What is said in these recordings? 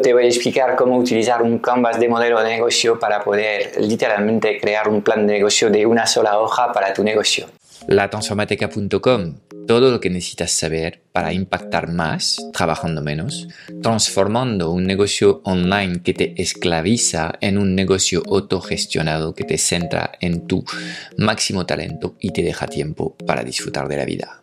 te voy a explicar cómo utilizar un canvas de modelo de negocio para poder literalmente crear un plan de negocio de una sola hoja para tu negocio. Latransformateca.com, todo lo que necesitas saber para impactar más trabajando menos, transformando un negocio online que te esclaviza en un negocio autogestionado que te centra en tu máximo talento y te deja tiempo para disfrutar de la vida.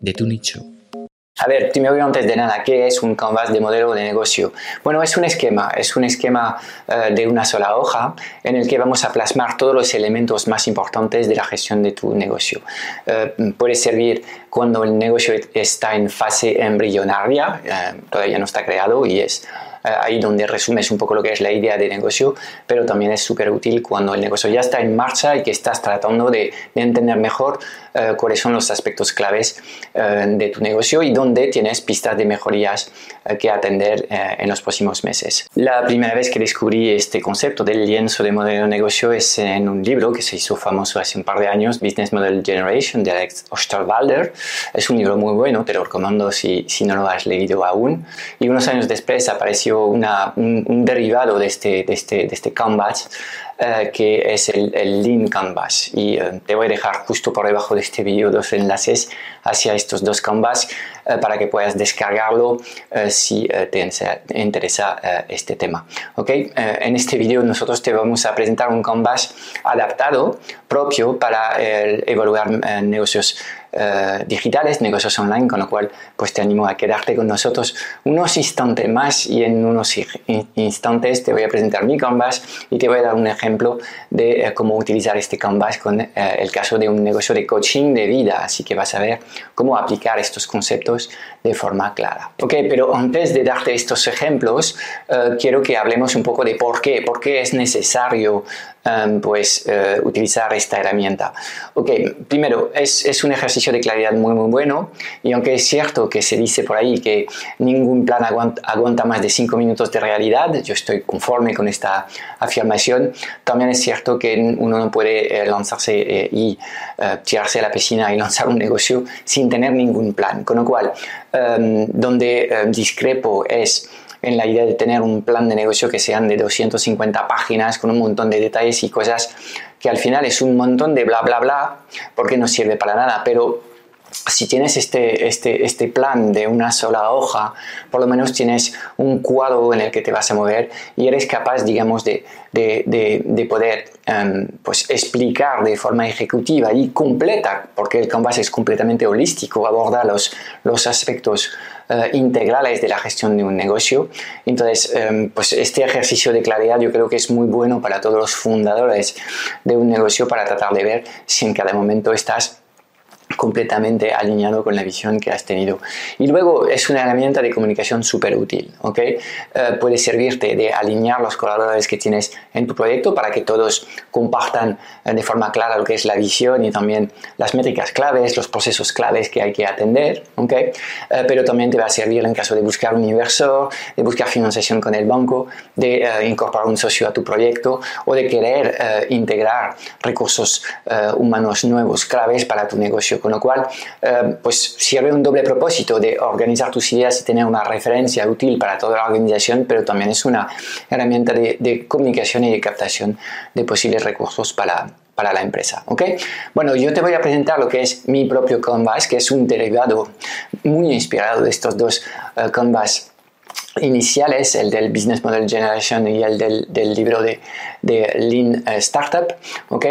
de tu nicho. A ver, primero antes de nada, ¿qué es un canvas de modelo de negocio? Bueno, es un esquema, es un esquema eh, de una sola hoja en el que vamos a plasmar todos los elementos más importantes de la gestión de tu negocio. Eh, puede servir cuando el negocio está en fase embrionaria, eh, todavía no está creado y es ahí donde resumes un poco lo que es la idea de negocio, pero también es súper útil cuando el negocio ya está en marcha y que estás tratando de, de entender mejor eh, cuáles son los aspectos claves eh, de tu negocio y dónde tienes pistas de mejorías eh, que atender en los próximos meses. La primera vez que descubrí este concepto del lienzo de modelo de negocio es en un libro que se hizo famoso hace un par de años, Business Model Generation de Alex Osterwalder. Es un libro muy bueno, te lo recomiendo si, si no lo has leído aún. Y unos años después apareció una, un, derivado de este, de este, de este Canvas eh, que es el, el, Lean Canvas. Y eh, te voy a dejar justo por debajo de este vídeo dos enlaces hacia estos dos Canvas eh, para que puedas descargarlo si te interesa este tema. ¿Okay? en este vídeo nosotros te vamos a presentar un Canvas adaptado, propio para evaluar negocios eh, digitales, negocios online, con lo cual pues te animo a quedarte con nosotros unos instantes más y en unos instantes te voy a presentar mi Canvas y te voy a dar un ejemplo de eh, cómo utilizar este Canvas con eh, el caso de un negocio de coaching de vida, así que vas a ver cómo aplicar estos conceptos de forma clara. Ok, pero antes de darte estos ejemplos, quiero que hablemos un poco de por qué, por qué es necesario Em, pues eh, utilizar esta herramienta. Ok, primero, es, es, un ejercicio de claridad muy muy bueno y aunque es cierto que se dice por ahí que ningún plan aguanta, más de 5 minutos de realidad, yo estoy conforme con esta afirmación, también es cierto que uno no puede eh, lanzarse eh, y tirarse a la piscina y lanzar un negocio sin tener ningún plan. Con lo cual, em, donde discrepo es en la idea de tener un plan de negocio que sean de 250 páginas con un montón de detalles y cosas que al final es un montón de bla bla bla porque no sirve para nada, pero si tienes este, este, este, plan de una sola hoja, por lo menos tienes un cuadro en el que te vas a mover y eres capaz, digamos, de, poder em, pues explicar de forma ejecutiva y completa, porque el Canvas es completamente holístico, aborda los, los aspectos eh, integrales de la gestión de un negocio. Entonces, em, pues este ejercicio de claridad yo creo que es muy bueno para todos los fundadores de un negocio para tratar de ver si en cada momento estás completamente alineado con la visión que has tenido. Y luego es una herramienta de comunicación súper útil, ¿ok? Eh, puede servirte de alinear los colaboradores que tienes en tu proyecto para que todos compartan eh, de forma clara lo que es la visión y también las métricas claves, los procesos claves que hay que atender, ¿ok? Eh, pero también te va a servir en caso de buscar un inversor, de buscar financiación con el banco, de incorporar un socio a tu proyecto o de querer integrar recursos humanos nuevos claves para tu negocio con lo cual, eh, pues sirve un doble propósito de organizar tus ideas y tener una referencia útil para toda la organización, pero también es una herramienta de, comunicación y de captación de posibles recursos para, para la empresa. ¿ok? Bueno, yo te voy a presentar lo que es mi propio Canvas, que es un derivado muy inspirado de estos dos uh, Canvas iniciales, el del Business Model Generation y el del, del libro de, de Lean eh, Startup. ¿ok?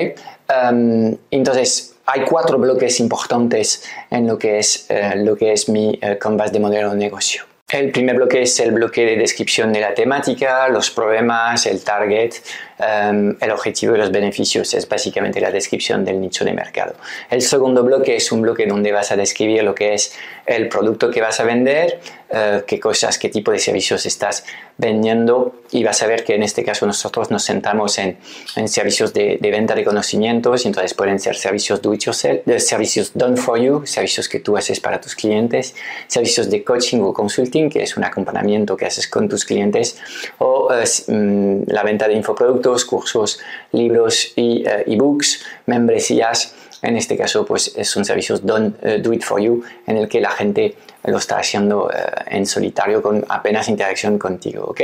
Um, entonces, hay cuatro bloques importantes en lo que es, eh, lo que es mi eh, canvas de modelo de negocio. El primer bloque es el bloque de descripción de la temática, los problemas, el target, em, el objetivo y los beneficios, es básicamente la descripción del nicho de mercado. El segundo bloque es un bloque donde vas a describir lo que es el producto que vas a vender, eh, qué cosas, qué tipo de servicios estás vendiendo y vas a ver que en este caso nosotros nos centramos en, en servicios de, venta de conocimientos, entonces pueden ser servicios do it yourself, servicios done for you, servicios que tú haces para tus clientes, servicios de coaching o consulting, que es un acompañamiento que haces con tus clientes, o eh, mm, la venta de infoproductos, cursos, libros y eh, ebooks, membresías en este caso, pues un servicio Don't uh, Do It For You, en el que la gente lo está haciendo uh, en solitario con apenas interacción contigo, ¿ok?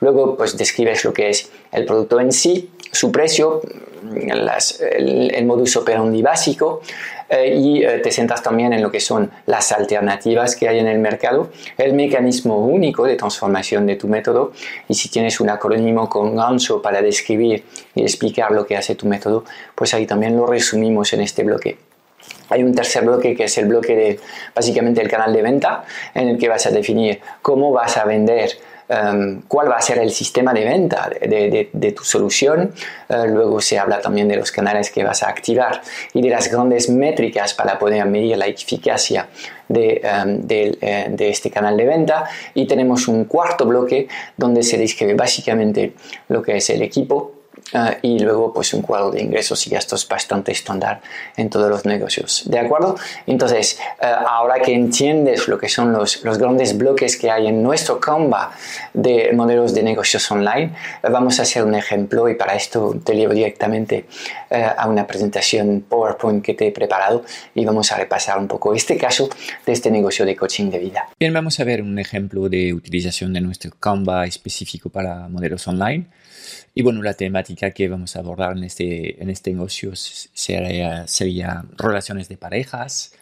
Luego, pues describes lo que es el producto en sí, su precio, el modus operandi básico, eh, y eh, te centras también en lo que son las alternativas que hay en el mercado, el mecanismo único de transformación de tu método y si tienes un acrónimo con gancho para describir y explicar lo que hace tu método, pues ahí también lo resumimos en este bloque. Hay un tercer bloque que es el bloque de básicamente el canal de venta en el que vas a definir cómo vas a vender Em, cuál va a ser el sistema de venta de, tu solución. Eh, luego se habla también de los canales que vas a activar y de las grandes métricas para poder medir la eficacia de, em, eh, de, este canal de venta. Y tenemos un cuarto bloque donde se describe básicamente lo que es el equipo, Ah, y luego pues un cuadro de ingresos y gastos bastante estándar en todos los negocios. ¿De acuerdo? Entonces, eh, ahora que entiendes lo que son los, los, grandes bloques que hay en nuestro Canva de modelos de negocios online, eh, vamos a hacer un ejemplo y para esto te llevo directamente eh, a una presentación PowerPoint que te he preparado y vamos a repasar un poco este caso de este negocio de coaching de vida. Bien, vamos a ver un ejemplo de utilización de nuestro Canva específico para modelos online. Y bueno, la temática que vamos a abordar en este, en este negocio sería, sería relaciones de parejas.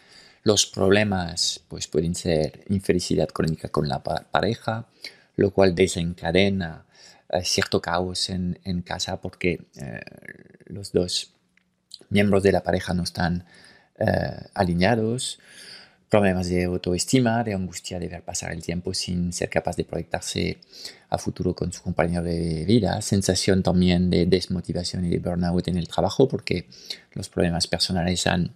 Los problemas pues, pueden ser infelicidad crónica con la pareja, lo cual desencadena eh, cierto caos en, en casa porque eh, los dos miembros de la pareja no están eh, alineados problemas de autoestima, de angustia de ver pasar el tiempo sin ser capaz de proyectarse a futuro con su compañero de vida, sensación también de desmotivación y de burnout en el trabajo porque los problemas personales han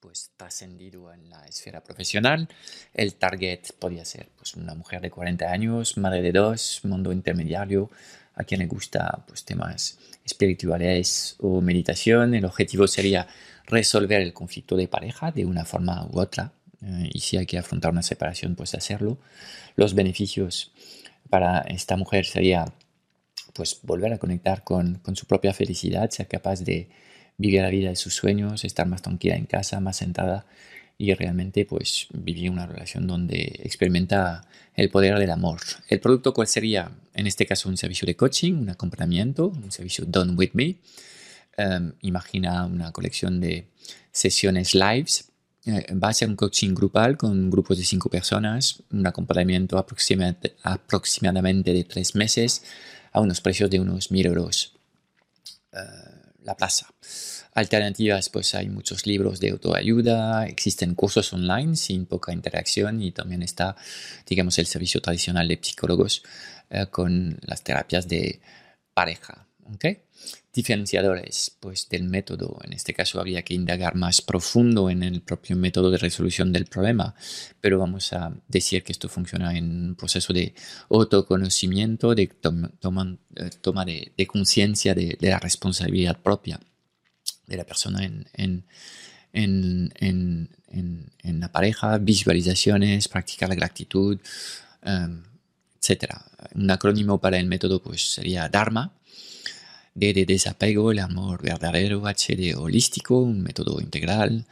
pues trascendido en la esfera profesional. El target podría ser pues, una mujer de 40 años, madre de dos, mundo intermediario, a quien le gusta pues, temas espirituales o meditación. El objetivo sería resolver el conflicto de pareja de una forma u otra, eh, y si hay que afrontar una separación, pues hacerlo. Los beneficios para esta mujer sería pues volver a conectar con, con, su propia felicidad, ser capaz de vivir la vida de sus sueños, estar más tranquila en casa, más sentada y realmente pues vivir una relación donde experimenta el poder del amor. El producto cuál sería, en este caso, un servicio de coaching, un acompañamiento, un servicio done with me. Em, imagina una colección de sesiones lives va a ser un coaching grupal con grupos de cinco personas, un acompañamiento aproximadamente de tres meses a unos precios de unos mil euros eh, la plaza. Alternativas, pues hay muchos libros de autoayuda, existen cursos online sin poca interacción y también está, digamos, el servicio tradicional de psicólogos eh, con las terapias de pareja. ¿Okay? diferenciadores pues, del método. En este caso habría que indagar más profundo en el propio método de resolución del problema, pero vamos a decir que esto funciona en un proceso de autoconocimiento, de toma, eh, toma de, conciencia de, la responsabilidad propia de la persona en, la pareja, visualizaciones, practicar la gratitud, um, etc. Un acrónimo para el método pues, sería Dharma D de desapego, el amor verdadero, H de holístico, un método integral,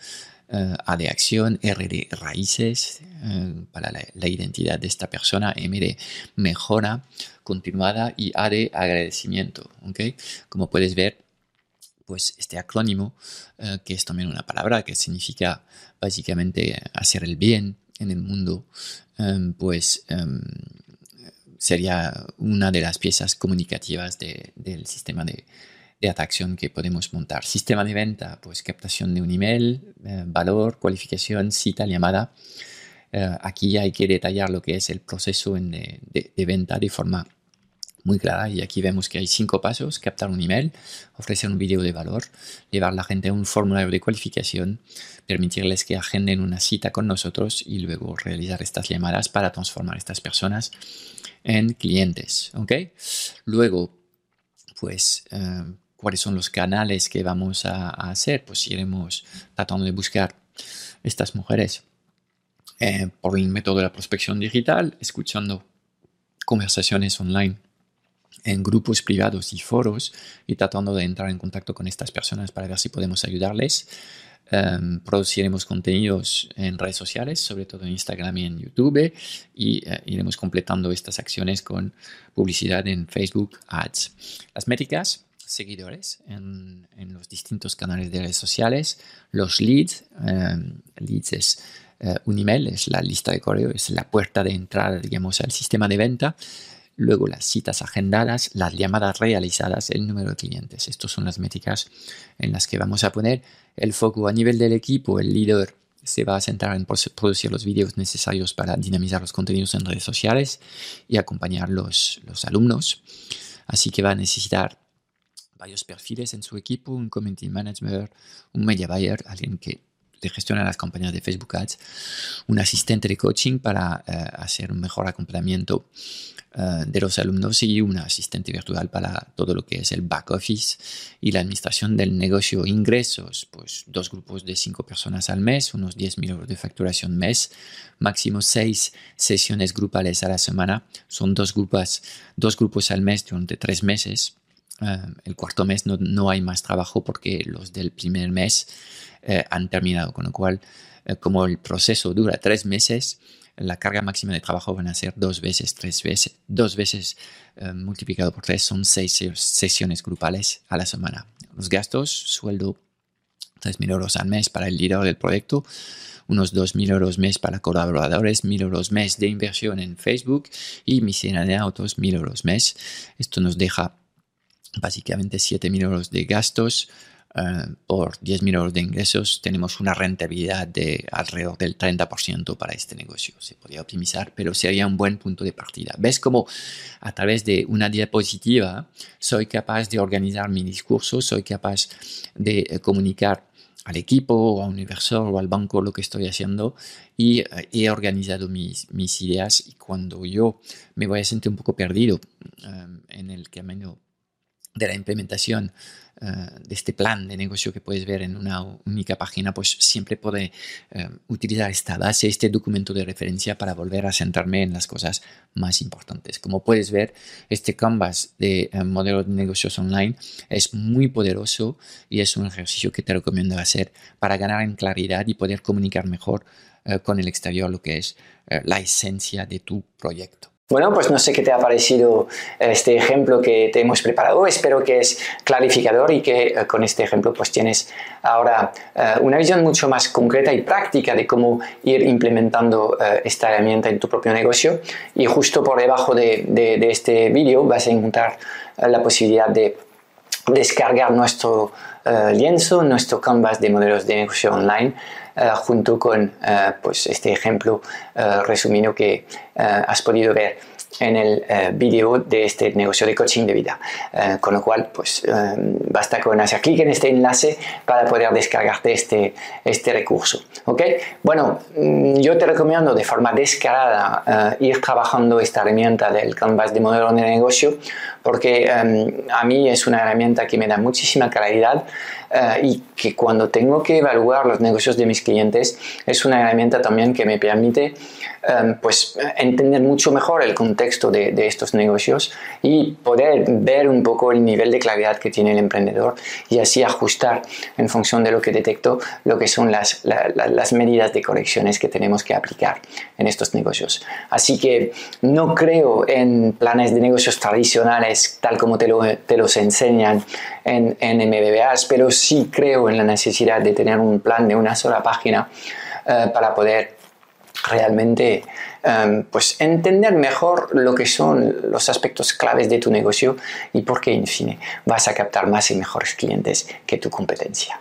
eh, A de acción, R de raíces eh, para la, identidad de esta persona, M de mejora continuada y A de agradecimiento. ¿okay? Como puedes ver, pues este acrónimo, eh, que es también una palabra que significa básicamente hacer el bien en el mundo, pues sería una de las piezas comunicativas del sistema de, atracción que podemos montar. Sistema de venta, pues captación de un email, eh, valor, cualificación, cita, llamada. Eh, aquí hay que detallar lo que es el proceso de, venta de forma muy clara y aquí vemos que hay cinco pasos, captar un email, ofrecer un vídeo de valor, llevar a la gente a un formulario de cualificación, permitirles que agenden una cita con nosotros y luego realizar estas llamadas para transformar estas personas en clientes. ¿ok? Luego, pues, eh, ¿cuáles son los canales que vamos a, hacer? Pues iremos tratando de buscar estas mujeres eh, por el método de la prospección digital, escuchando conversaciones online en grupos privados y foros y tratando de entrar en contacto con estas personas para ver si podemos ayudarles. Em, produciremos contenidos en redes sociales, sobre todo en Instagram y en YouTube, y eh, iremos completando estas acciones con publicidad en Facebook Ads. Las métricas, seguidores en, en los distintos canales de redes sociales, los leads, em, leads es eh, un email, es la lista de correo, es la puerta de entrada, digamos, al sistema de venta luego las citas agendadas, las llamadas realizadas, el número de clientes. Estas son las métricas en las que vamos a poner el foco a nivel del equipo. El líder se va a centrar en producir los vídeos necesarios para dinamizar los contenidos en redes sociales y acompañar los, los alumnos. Así que va a necesitar varios perfiles en su equipo, un community manager, un media buyer, alguien que de gestiona las campañas de Facebook Ads, un asistente de coaching para eh, hacer un mejor acompañamiento eh, de los alumnos y un asistente virtual para todo lo que es el back office y la administración del negocio. Ingresos, pues dos grupos de cinco personas al mes, unos 10.000 euros de facturación mes, máximo seis sesiones grupales a la semana. Son dos grupos, dos grupos al mes durante tres meses. Eh, el cuarto mes no, no, hay más trabajo porque los del primer mes eh, han terminado, con lo cual, como el proceso dura tres meses, la carga máxima de trabajo van a ser dos veces, tres veces, dos veces eh, multiplicado por tres, son seis sesiones grupales a la semana. Los gastos, sueldo 3.000 euros al mes para el líder del proyecto, unos 2.000 euros mes para colaboradores, 1.000 euros mes de inversión en Facebook y de autos, 1.000 euros mes. Esto nos deja básicamente 7.000 euros de gastos, eh, por 10.000 euros de ingresos tenemos una rentabilidad de alrededor del 30% para este negocio. Se podría optimizar, pero sería un buen punto de partida. ¿Ves cómo a través de una diapositiva soy capaz de organizar mi discurso, soy capaz de eh, comunicar al equipo o a un inversor o al banco lo que estoy haciendo y eh, he organizado mis, mis, ideas y cuando yo me voy a sentir un poco perdido en el camino de la implementación eh, de este plan de negocio que puedes ver en una única página, pues siempre puede eh, utilizar esta base, este documento de referencia para volver a centrarme en las cosas más importantes. Como puedes ver, este canvas de eh, modelo de negocios online es muy poderoso y es un ejercicio que te recomiendo hacer para ganar en claridad y poder comunicar mejor con el exterior lo que es la esencia de tu proyecto. Bueno, pues no sé qué te ha parecido este ejemplo que te hemos preparado. Espero que es clarificador y que eh, con este ejemplo pues tienes ahora eh, una visión mucho más concreta y práctica de cómo ir implementando eh, esta herramienta en tu propio negocio. Y justo por debajo de, de este vídeo vas a encontrar la posibilidad de descargar nuestro lienzo, nuestro canvas de modelos de negocio online junto con eh, pues este ejemplo eh, resumido que has podido ver en el vídeo de este negocio de coaching de vida. con lo cual, pues basta con hacer clic en este enlace para poder descargarte este, este recurso. ¿ok? Bueno, mm, yo te recomiendo de forma descarada ir trabajando esta herramienta del Canvas de modelo de negocio porque a mí es una herramienta que me da muchísima claridad eh, y que cuando tengo que evaluar los negocios de mis clientes es una herramienta también que me permite em, pues, entender mucho mejor el contexto de, estos negocios y poder ver un poco el nivel de claridad que tiene el emprendedor y así ajustar en función de lo que detecto lo que son las, las medidas de correcciones que tenemos que aplicar en estos negocios. Así que no creo en planes de negocios tradicionales tal como te, te los enseñan en, en MBBAs, pero sí creo en la necesidad de tener un plan de una sola página eh, para poder realmente em, pues entender mejor lo que son los aspectos claves de tu negocio y por qué, en fin, vas a captar más y mejores clientes que tu competencia.